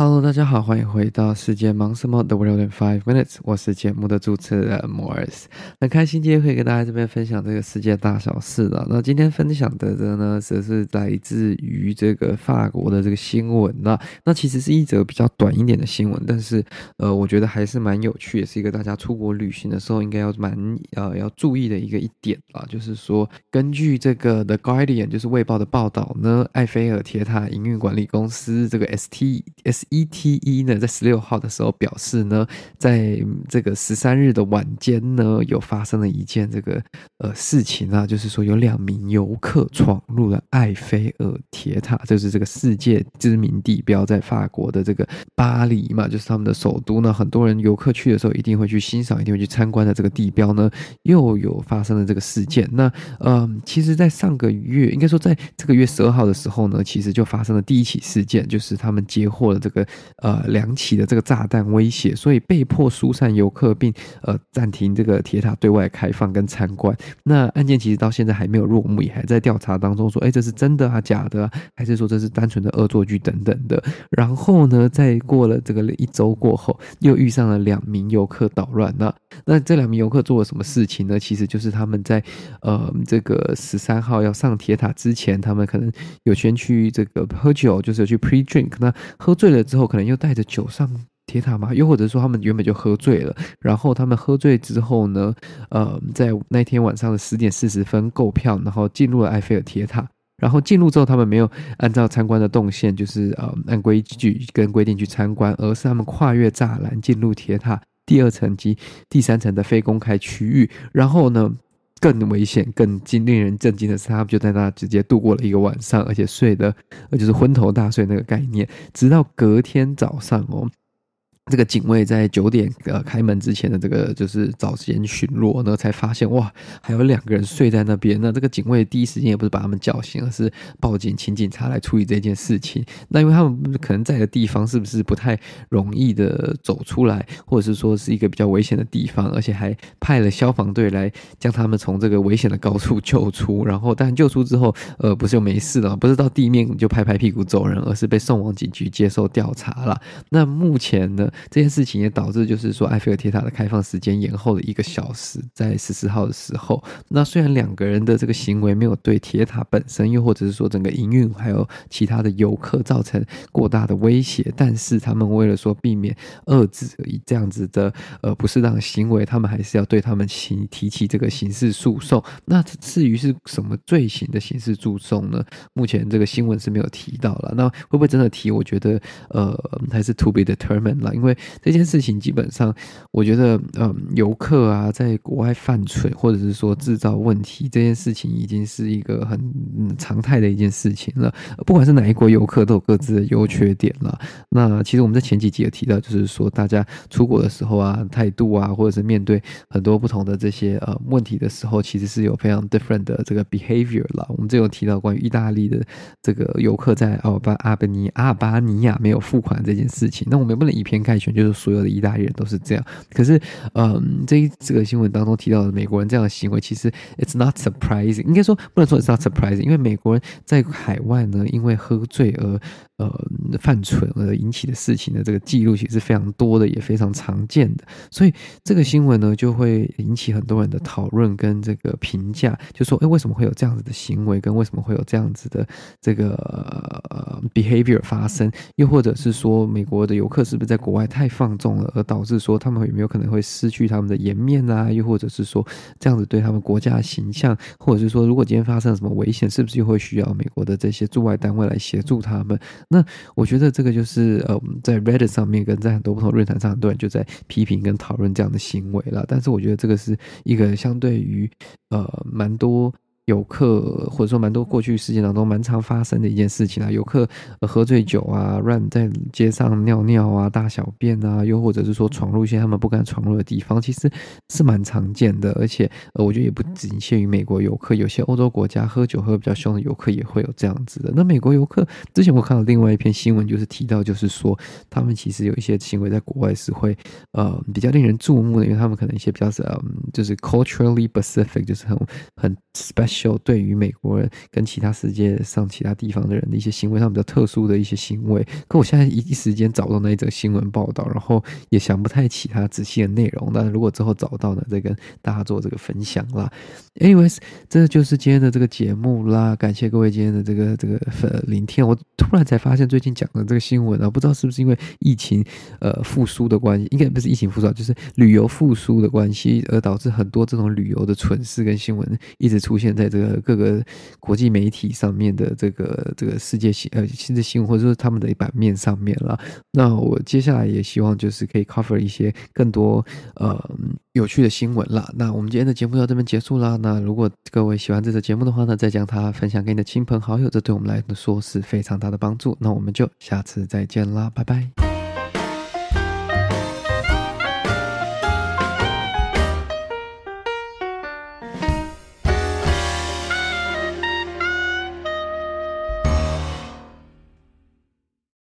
Hello，大家好，欢迎回到世界忙什么？的 World in Five Minutes，我是节目的主持人 Morris，很开心今天可以跟大家这边分享这个世界大小事了。那今天分享的呢，则是来自于这个法国的这个新闻那，那其实是一则比较短一点的新闻，但是呃，我觉得还是蛮有趣，也是一个大家出国旅行的时候应该要蛮呃要注意的一个一点啊，就是说根据这个 The Guardian 就是卫报的报道呢，埃菲尔铁塔营运管理公司这个 S T S ETE 呢，在十六号的时候表示呢，在这个十三日的晚间呢，有发生了一件这个呃事情啊，就是说有两名游客闯入了埃菲尔铁塔，就是这个世界知名地标，在法国的这个巴黎嘛，就是他们的首都呢。很多人游客去的时候，一定会去欣赏，一定会去参观的这个地标呢，又有发生了这个事件。那呃，其实，在上个月，应该说在这个月十二号的时候呢，其实就发生了第一起事件，就是他们截获了这个。呃，两起的这个炸弹威胁，所以被迫疏散游客，并呃暂停这个铁塔对外开放跟参观。那案件其实到现在还没有落幕，也还在调查当中。说，哎，这是真的啊，假的啊？还是说这是单纯的恶作剧等等的？然后呢，在过了这个一周过后，又遇上了两名游客捣乱。那那这两名游客做了什么事情呢？其实就是他们在呃这个十三号要上铁塔之前，他们可能有先去这个喝酒，就是去 pre drink。那喝醉了之后，可能又带着酒上铁塔嘛？又或者说他们原本就喝醉了，然后他们喝醉之后呢，呃，在那天晚上的十点四十分购票，然后进入了埃菲尔铁塔。然后进入之后，他们没有按照参观的动线，就是呃按规矩跟规定去参观，而是他们跨越栅栏进入铁塔第二层及第三层的非公开区域。然后呢，更危险、更惊令人震惊的是，他们就在那直接度过了一个晚上，而且睡的，呃，就是昏头大睡那个概念，直到隔天早上哦。这个警卫在九点呃开门之前的这个就是早间巡逻呢，才发现哇，还有两个人睡在那边。那这个警卫第一时间也不是把他们叫醒，而是报警请警察来处理这件事情。那因为他们可能在的地方是不是不太容易的走出来，或者是说是一个比较危险的地方，而且还派了消防队来将他们从这个危险的高处救出。然后，但救出之后，呃，不是就没事了，不是到地面就拍拍屁股走人，而是被送往警局接受调查了。那目前呢？这件事情也导致，就是说埃菲尔铁塔的开放时间延后了一个小时，在十四号的时候。那虽然两个人的这个行为没有对铁塔本身，又或者是说整个营运还有其他的游客造成过大的威胁，但是他们为了说避免遏制以这样子的呃不适当的行为，他们还是要对他们提提起这个刑事诉讼。那至于是什么罪行的刑事诉讼呢？目前这个新闻是没有提到了。那会不会真的提？我觉得呃还是 to be determined 了，因为。这件事情基本上，我觉得，嗯，游客啊，在国外犯罪或者是说制造问题，这件事情已经是一个很常态的一件事情了。不管是哪一国游客，都有各自的优缺点了。那其实我们在前几集有提到，就是说大家出国的时候啊，态度啊，或者是面对很多不同的这些呃问题的时候，其实是有非常 different 的这个 behavior 了。我们这有提到关于意大利的这个游客在奥巴阿本尼阿尔巴尼亚没有付款这件事情，那我们也不能以偏概全。就是所有的意大利人都是这样，可是，嗯，这一这个新闻当中提到的美国人这样的行为，其实 it's not surprising，应该说不能说 it's not surprising，因为美国人在海外呢，因为喝醉而。呃，犯蠢而引起的事情的这个记录其实是非常多的，也非常常见的。所以这个新闻呢，就会引起很多人的讨论跟这个评价，就说，哎，为什么会有这样子的行为，跟为什么会有这样子的这个呃 behavior 发生？又或者是说，美国的游客是不是在国外太放纵了，而导致说他们有没有可能会失去他们的颜面啊？又或者是说，这样子对他们国家的形象，或者是说，如果今天发生了什么危险，是不是又会需要美国的这些驻外单位来协助他们？那我觉得这个就是呃，在 Reddit 上面跟在很多不同论坛上，很多人就在批评跟讨论这样的行为了。但是我觉得这个是一个相对于呃蛮多。游客或者说蛮多过去事件当中蛮常发生的一件事情啊，游客喝醉酒啊，乱在街上尿尿啊、大小便啊，又或者是说闯入一些他们不敢闯入的地方，其实是蛮常见的。而且呃，我觉得也不仅限于美国游客，有些欧洲国家喝酒喝比较凶的游客也会有这样子的。那美国游客之前我看到另外一篇新闻，就是提到就是说他们其实有一些行为在国外是会呃比较令人注目的，因为他们可能一些比较是嗯就是 culturally specific，就是很很 special。秀对于美国人跟其他世界上其他地方的人的一些行为上比较特殊的一些行为。可我现在一时间找不到那一则新闻报道，然后也想不太起它仔细的内容。但如果之后找到呢，再跟大家做这个分享啦。Anyways，这就是今天的这个节目啦，感谢各位今天的这个这个呃聆听。我突然才发现最近讲的这个新闻啊，不知道是不是因为疫情呃复苏的关系，应该不是疫情复苏，就是旅游复苏的关系，而导致很多这种旅游的蠢事跟新闻一直出现在这个各个国际媒体上面的这个这个世界新呃新的新闻，或者说他们的版面上面了。那我接下来也希望就是可以 cover 一些更多呃有趣的新闻啦。那我们今天的节目到这边结束啦。那如果各位喜欢这个节目的话呢，再将它分享给你的亲朋好友，这对我们来说是非常大的帮助。那我们就下次再见啦，拜拜。